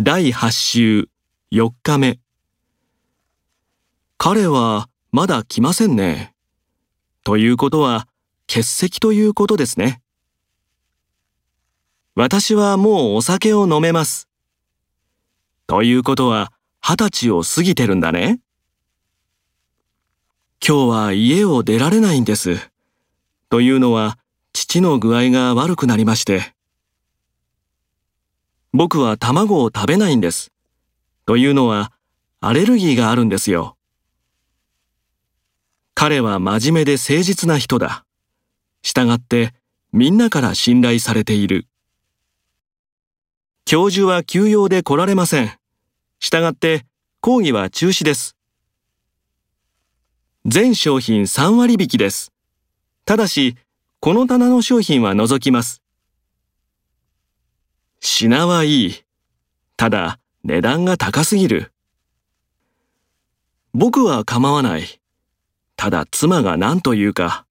第8週4日目。彼はまだ来ませんね。ということは欠席ということですね。私はもうお酒を飲めます。ということは二十歳を過ぎてるんだね。今日は家を出られないんです。というのは父の具合が悪くなりまして。僕は卵を食べないんです。というのはアレルギーがあるんですよ。彼は真面目で誠実な人だ。したがってみんなから信頼されている。教授は休養で来られません。したがって講義は中止です。全商品3割引きです。ただし、この棚の商品は除きます。品はいい。ただ、値段が高すぎる。僕は構わない。ただ妻が何と言うか。